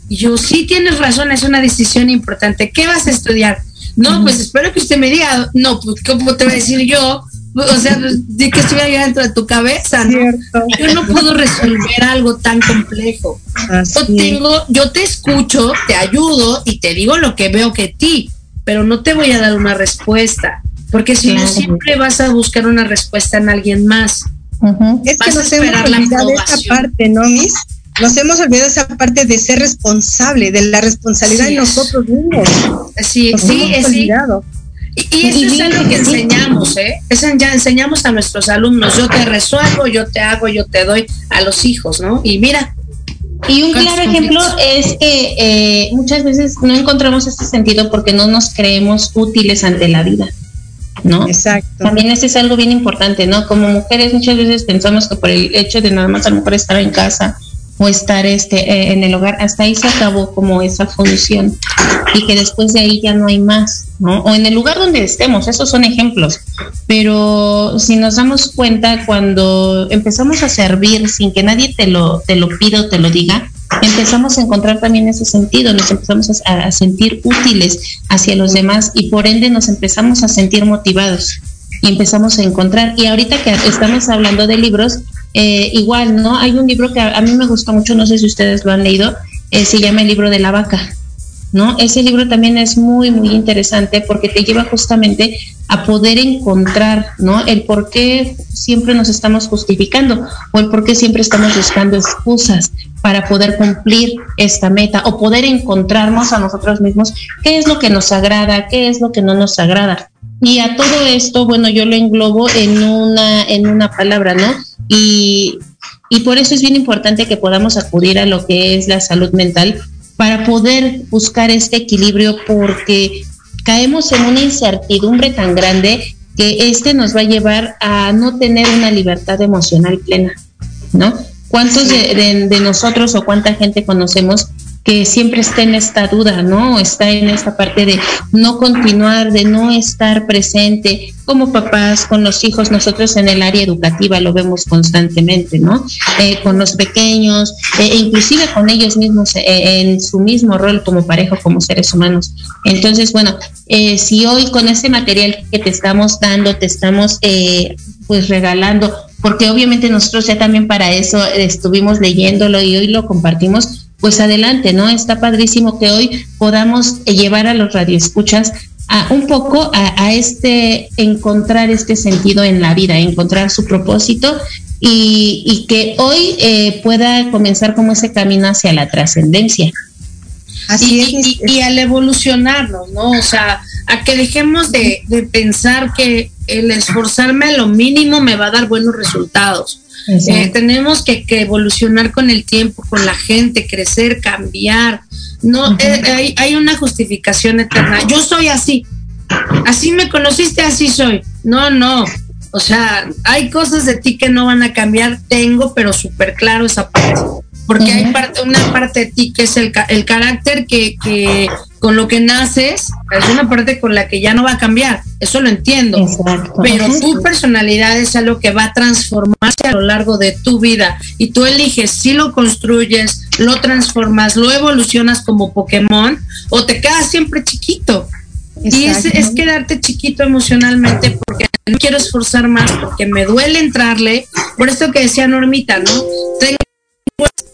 Y yo, sí tienes razón, es una decisión importante, ¿qué vas a estudiar? No, pues espero que usted me diga, no, pues ¿cómo te voy a decir yo? O sea, de que estuviera yo dentro de tu cabeza, ¿no? Cierto. Yo no puedo resolver algo tan complejo. Yo Así tengo, yo te escucho, te ayudo y te digo lo que veo que ti, pero no te voy a dar una respuesta, porque si no siempre vas a buscar una respuesta en alguien más. Ujú. Es que nos hemos olvidado esa parte, ¿no, Miss? Nos hemos olvidado esa parte de ser responsable, de la responsabilidad Sí. de nosotros mismos. Sí, Nos sí, hemos sí. olvidado. Y eso es algo que enseñamos, ¿eh? Eso ya enseñamos a nuestros alumnos. Yo te resuelvo, yo te hago, yo te doy a los hijos, ¿no? Y mira, Y un ¿Cuántos claro ejemplo es que eh, muchas veces no encontramos este sentido porque no nos creemos útiles ante la vida, ¿no? Exacto. También ese es algo bien importante, ¿no? Como mujeres muchas veces pensamos que por el hecho de nada más a lo mejor estar en casa o estar este eh, en el hogar, hasta ahí se acabó como esa función y que después de ahí ya no hay más, ¿no? O en el lugar donde estemos, esos son ejemplos. Pero si nos damos cuenta cuando empezamos a servir sin que nadie te lo te lo pida o te lo diga, empezamos a encontrar también ese sentido, nos empezamos a, a sentir útiles hacia los demás y por ende nos empezamos a sentir motivados y empezamos a encontrar. Y ahorita que estamos hablando de libros, eh, igual, ¿no? Hay un libro que a, mí me gusta mucho, no sé si ustedes lo han leído, eh, se llama El libro de la vaca, ¿no? Ese libro también es muy, muy interesante porque te lleva justamente a poder encontrar, ¿no? El por qué siempre nos estamos justificando o el por qué siempre estamos buscando excusas para poder cumplir esta meta o poder encontrarnos a nosotros mismos qué es lo que nos agrada, qué es lo que no nos agrada. Y a todo esto, bueno, yo lo englobo en una, en una palabra, ¿no? Y, y por eso es bien importante que podamos acudir a lo que es la salud mental para poder buscar este equilibrio porque caemos en una incertidumbre tan grande que este nos va a llevar a no tener una libertad emocional plena, ¿no? ¿Cuántos de, de, de nosotros o cuánta gente conocemos que siempre está en esta duda, ¿no? Está en esta parte de no continuar, de no estar presente como papás, con los hijos, nosotros en el área educativa lo vemos constantemente, ¿no? Eh, con los pequeños, eh, inclusive con ellos mismos eh, en su mismo rol como pareja, como seres humanos. Entonces, bueno, eh, si hoy con ese material que te estamos dando, te estamos pues regalando, porque obviamente nosotros ya también para eso estuvimos leyéndolo y hoy lo compartimos, pues adelante, ¿no? Está padrísimo que hoy podamos llevar a los radioescuchas a un poco a, a, este encontrar este sentido en la vida, encontrar su propósito y, y que hoy eh, pueda comenzar como ese camino hacia la trascendencia. Así y, es. Y, y, al evolucionarnos, ¿no? O sea, a que dejemos de, de, pensar que el esforzarme a lo mínimo me va a dar buenos resultados. Eh, tenemos que, evolucionar con el tiempo, con la gente, crecer, cambiar. No, eh, hay, hay una justificación eterna. Yo soy así. Así me conociste, así soy. No, no. O sea, hay cosas de ti que no van a cambiar. Tengo, pero súper claro esa parte porque hay parte, una parte de ti que es el, el carácter que, que, con lo que naces, es una parte con la que ya no va a cambiar, eso lo entiendo, pero tu personalidad es algo que va a transformarse a lo largo de tu vida y tú eliges si lo construyes, lo transformas, lo evolucionas como Pokémon o te quedas siempre chiquito. Y es, es, quedarte chiquito emocionalmente porque no quiero esforzar más, porque me duele entrarle. Por esto que decía Normita, ¿no? Tengo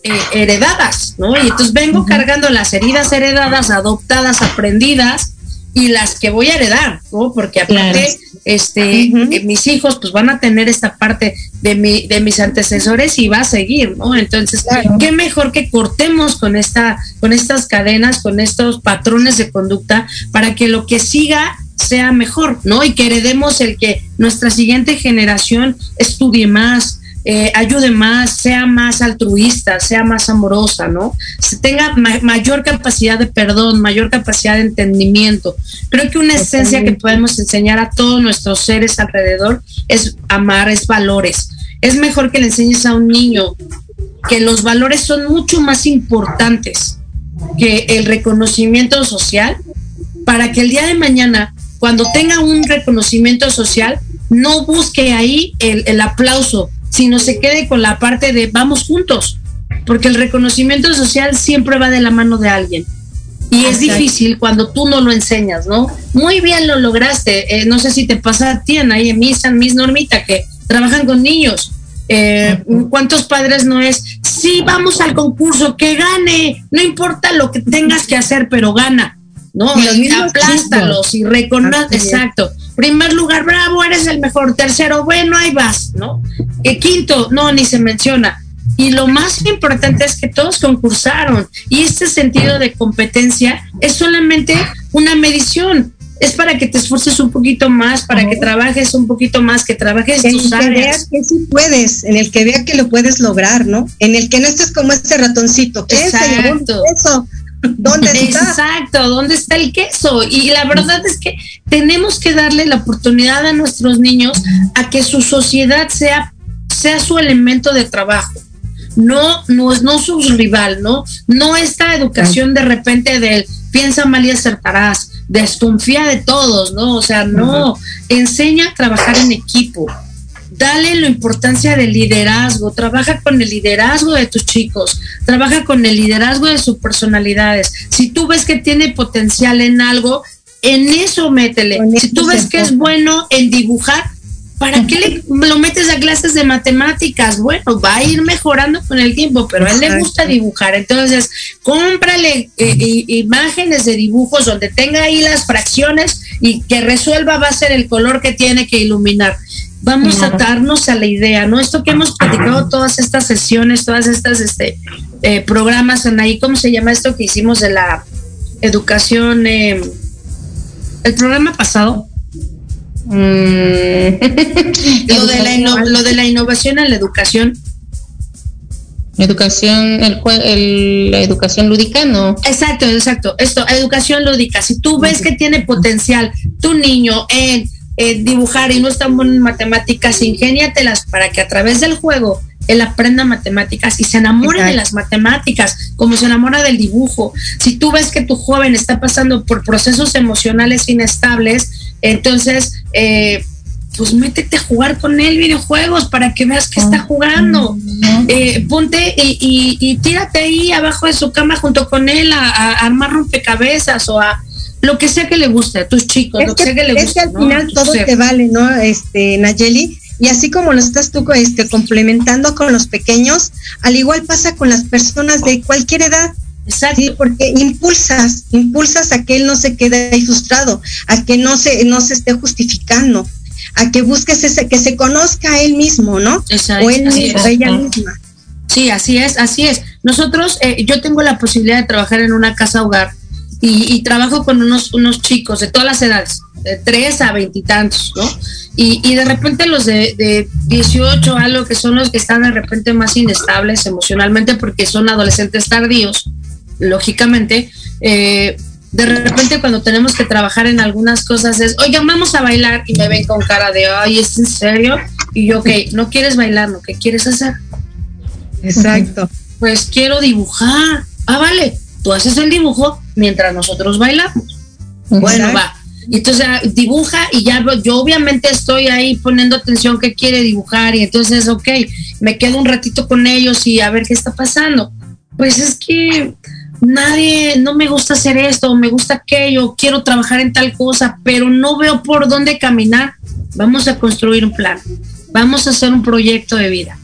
eh, heredadas, ¿no? Y entonces vengo cargando las heridas heredadas, adoptadas, aprendidas y las que voy a heredar, ¿no? Porque aparte, este, eh, mis hijos pues van a tener esta parte de mi, de mis antecesores y va a seguir, ¿no? Entonces, qué mejor que cortemos con esta, con estas cadenas, con estos patrones de conducta para que lo que siga sea mejor, ¿no? Y que heredemos el que nuestra siguiente generación estudie más, eh, ayude más, sea más altruista, sea más amorosa, ¿no? Se tenga mayor capacidad de perdón, mayor capacidad de entendimiento. Creo que una esencia que podemos enseñar a todos nuestros seres alrededor es amar, es valores. Es mejor que le enseñes a un niño que los valores son mucho más importantes que el reconocimiento social para que el día de mañana, cuando tenga un reconocimiento social, no busque ahí el, el aplauso, sino se quede con la parte de vamos juntos, porque el reconocimiento social siempre va de la mano de alguien. Y es difícil cuando tú no lo enseñas, ¿no? Muy bien lo lograste. Eh, no sé si te pasa a ti, Ana, y en mis, mis Normita, que trabajan con niños. Eh, ¿Cuántos padres no es? Sí, vamos al concurso, que gane, no importa lo que tengas que hacer, pero gana, ¿no? Y aplástalos y reconoce, exacto. Primer lugar, bravo, eres el mejor. Tercero, bueno, ahí vas, ¿no? El quinto, no, ni se menciona. Y lo más importante es que todos concursaron. Y este sentido de competencia es solamente una medición. Es para que te esfuerces un poquito más, para que trabajes un poquito más, que trabajes en tus áreas. veas que sí puedes, en el que vea que lo puedes lograr, ¿no? En el que no estés como este ratoncito, que Exacto. eso ¿Dónde está? Exacto, ¿dónde está el queso? Y la verdad es que tenemos que darle la oportunidad a nuestros niños a que su sociedad sea, sea su elemento de trabajo. No, no, no su rival, ¿no? No esta educación de repente del piensa mal y acertarás, desconfía de todos, ¿no? O sea, no, enseña a trabajar en equipo dale la importancia del liderazgo, trabaja con el liderazgo de tus chicos, trabaja con el liderazgo de sus personalidades. Si tú ves que tiene potencial en algo, en eso métele. Si tú ves que es bueno en dibujar, ¿para qué le, lo metes a clases de matemáticas? Bueno, va a ir mejorando con el tiempo, pero a él le gusta dibujar. Entonces, cómprale eh, imágenes de dibujos donde tenga ahí las fracciones y que resuelva va a ser el color que tiene que iluminar vamos a darnos a la idea, ¿no? Esto que hemos platicado todas estas sesiones, todas estas este, eh, programas, ahí, ¿cómo se llama esto que hicimos de la educación? Eh, el programa pasado. Mm. lo, de la lo de la innovación en la educación. Educación, el, la educación lúdica, ¿no? Exacto, exacto. Esto, educación lúdica. Si tú ves que tiene potencial tu niño en eh, dibujar y no está bueno en matemáticas, ingéniatelas para que a través del juego él aprenda matemáticas y se enamore de las matemáticas, como se enamora del dibujo. Si tú ves que tu joven está pasando por procesos emocionales inestables, entonces, eh, pues métete a jugar con él videojuegos para que veas que está jugando. Eh, ponte y, tírate ahí abajo de su cama junto con él a armar rompecabezas o a lo que sea que le guste a tus chicos, lo que, sea que le guste. Es que al final todo te vale, ¿no? Este, Nayeli, y así como lo estás tú este, complementando con los pequeños, al igual pasa con las personas de cualquier edad. Exacto. ¿sí? Porque impulsas, impulsas a que él no se quede ahí frustrado, a que no se, no se esté justificando, a que busques ese, que se conozca a él mismo, ¿no? Exacto. O él ella misma. Sí, así es, así es. Nosotros, eh, yo tengo la posibilidad de trabajar en una casa hogar y, trabajo con unos, unos chicos de todas las edades. de 3 a veintitantos, ¿no? Y, y, de repente los de, de 18, algo que son los que están de repente más inestables emocionalmente porque son adolescentes tardíos, lógicamente, eh, de repente cuando tenemos que trabajar en algunas cosas es, oigan, vamos a bailar y me ven con cara de, ay, ¿es en serio? Y yo, ok, no quieres bailar, ¿no? ¿Qué quieres hacer? Exacto. Pues quiero dibujar. Ah, vale, tú haces el dibujo mientras nosotros bailamos. Bueno, va. Entonces dibuja y ya yo obviamente estoy ahí poniendo atención que quiere dibujar y entonces, ok, me quedo un ratito con ellos y a ver qué está pasando. Pues es que nadie, no me gusta hacer esto, me gusta aquello, quiero trabajar en tal cosa, pero no veo por dónde caminar. Vamos a construir un plan, vamos a hacer un proyecto de vida.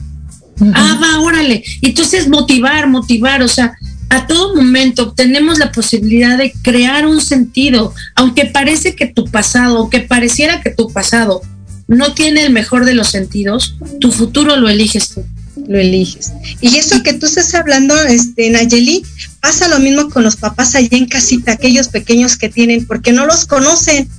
Ah, va, órale. Entonces motivar, motivar, o sea, a todo momento tenemos la posibilidad de crear un sentido, aunque parece que tu pasado, aunque pareciera que tu pasado no tiene el mejor de los sentidos, tu futuro lo eliges tú. Lo eliges. Y eso que tú estás hablando, este, Nayeli, pasa lo mismo con los papás allá en casita, aquellos pequeños que tienen, porque no los conocen,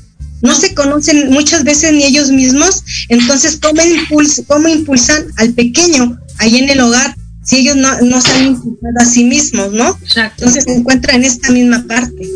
no se conocen muchas veces ni ellos mismos, entonces, ¿cómo, impuls cómo impulsan al pequeño ahí en el hogar si ellos no, no se han impulsado a sí mismos, ¿no? Exacto. Entonces se encuentra en esta misma parte.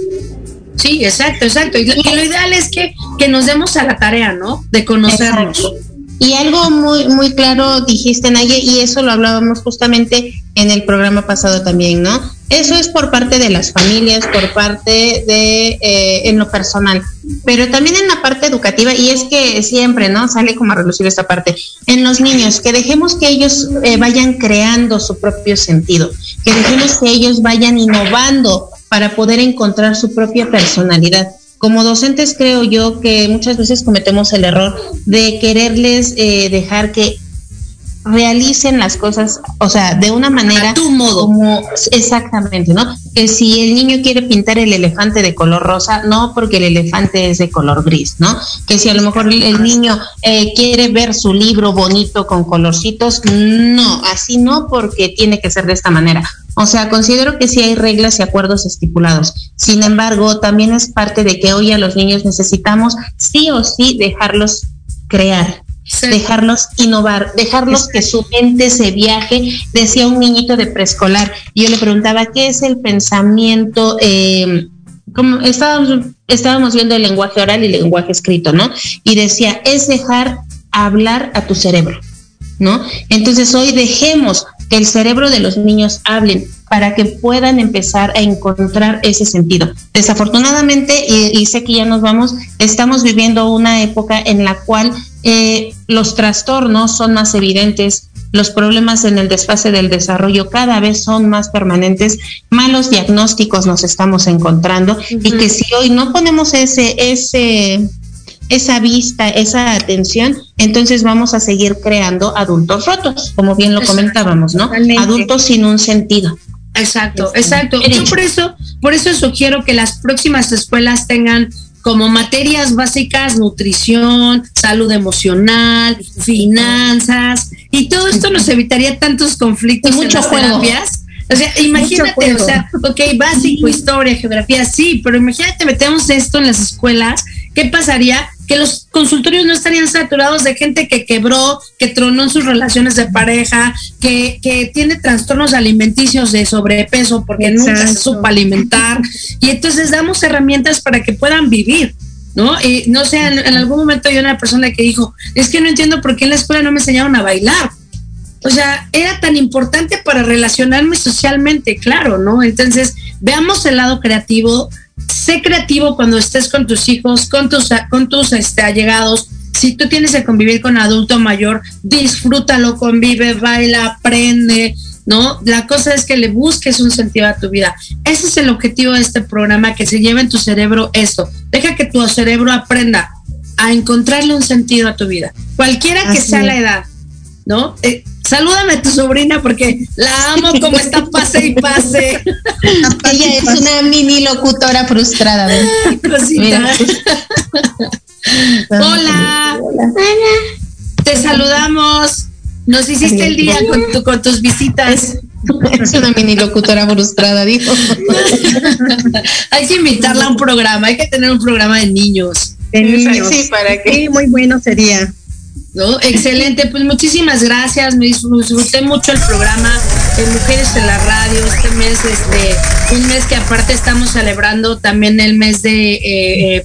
Sí, exacto, exacto. Y lo, y lo ideal es que, que, nos demos a la tarea, ¿no? De conocernos. Exacto. Y algo muy, muy claro dijiste, Naye, y eso lo hablábamos justamente en el programa pasado también, ¿no? Eso es por parte de las familias, por parte de, eh, en lo personal, pero también en la parte educativa, y es que siempre, ¿no? Sale como a relucir esta parte, en los niños, que dejemos que ellos eh, vayan creando su propio sentido, que dejemos que ellos vayan innovando para poder encontrar su propia personalidad como docentes creo yo que muchas veces cometemos el error de quererles eh, dejar que realicen las cosas, o sea, de una manera a tu modo. como exactamente, ¿no? Que si el niño quiere pintar el elefante de color rosa, no porque el elefante es de color gris, ¿no? Que si a lo mejor el niño eh, quiere ver su libro bonito con colorcitos, no, así no porque tiene que ser de esta manera. O sea, considero que sí hay reglas y acuerdos estipulados. Sin embargo, también es parte de que hoy a los niños necesitamos sí o sí dejarlos crear, Sí. dejarlos innovar, dejarlos que su mente se viaje. Decía un niñito de preescolar, yo le preguntaba, ¿qué es el pensamiento? Eh, como estábamos, estábamos viendo el lenguaje oral y el lenguaje escrito, ¿no? Y decía, es dejar hablar a tu cerebro, ¿no? Entonces hoy dejemos que el cerebro de los niños hablen para que puedan empezar a encontrar ese sentido. Desafortunadamente, y, y sé que ya nos vamos, estamos viviendo una época en la cual eh, los trastornos son más evidentes, los problemas en el desfase del desarrollo cada vez son más permanentes, malos diagnósticos nos estamos encontrando uh -huh. y que si hoy no ponemos ese, ese, esa vista, esa atención, entonces vamos a seguir creando adultos rotos, como bien lo comentábamos, ¿no? Totalmente. Adultos sin un sentido. Exacto, exacto. Yo por eso, por eso sugiero que las próximas escuelas tengan como materias básicas, nutrición, salud emocional, finanzas, y todo esto nos evitaría tantos conflictos y juego. terapias. O sea, imagínate, o sea, ok, básico, historia, geografía, sí, pero imagínate, metemos esto en las escuelas, ¿qué pasaría? Que los consultorios no estarían saturados de gente que quebró, que tronó en sus relaciones de pareja, que, que tiene trastornos alimenticios de sobrepeso porque Exacto. nunca se supo alimentar. Y entonces damos herramientas para que puedan vivir. ¿no? Y no sé, en, en, algún momento hay una persona que dijo, es que no entiendo por qué en la escuela no me enseñaron a bailar. O sea, era tan importante para relacionarme socialmente, claro, ¿no? Entonces, veamos el lado creativo, sé creativo cuando estés con tus hijos, con tus, con tus este, allegados. Si tú tienes que convivir con adulto mayor, disfrútalo, convive, baila, aprende, ¿no? La cosa es que le busques un sentido a tu vida. Ese es el objetivo de este programa, que se lleve en tu cerebro esto. Deja que tu cerebro aprenda a encontrarle un sentido a tu vida, cualquiera que sea es. la edad, ¿no? Eh, salúdame a tu sobrina porque la amo como está pase y pase. Ella es una mini locutora frustrada. Mira. Hola. Hola. Te saludamos. Nos hiciste el día con, tu, con tus visitas. Es una mini locutora frustrada, dijo. hay que invitarla a un programa, hay que tener un programa de niños. de niños. Sí, para que. Sí, muy bueno sería. ¿No? Excelente, pues muchísimas gracias, me disfruté mucho el programa de Mujeres en la Radio, este mes, este, un mes que aparte estamos celebrando también el mes de eh, eh,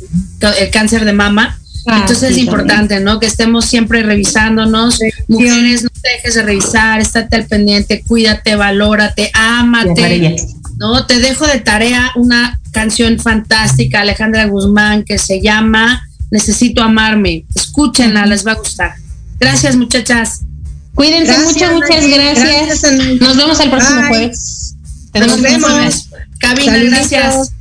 el cáncer de mama. Ah, Entonces es importante, ¿no? Que estemos siempre revisándonos. Mujeres, no te dejes de revisar, estate al pendiente, cuídate, valórate, ámate. No, te dejo de tarea una canción fantástica, Alejandra Guzmán, que se llama Necesito amarme. Escúchenla, les va a gustar. Gracias, muchachas. Cuídense Gracias, mucho, muchas gracias. Nos vemos el próximo Bye. jueves. Nos Tenemos vemos. Cabina, gracias.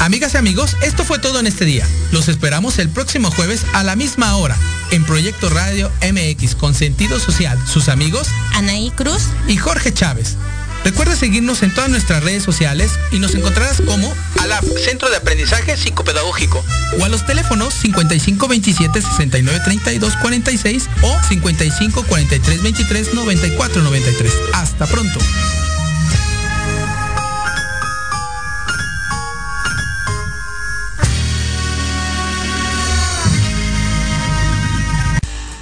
Amigas y amigos, esto fue todo en este día. Los esperamos el próximo jueves a la misma hora en Proyecto Radio MX con sentido social. Sus amigos Anaí Cruz. y Jorge Chávez. Recuerda seguirnos en todas nuestras redes sociales y nos encontrarás como ALAP, Centro de Aprendizaje Psicopedagógico, o a los teléfonos 5527 6932 46 o 55 43 23 94 93. Hasta pronto.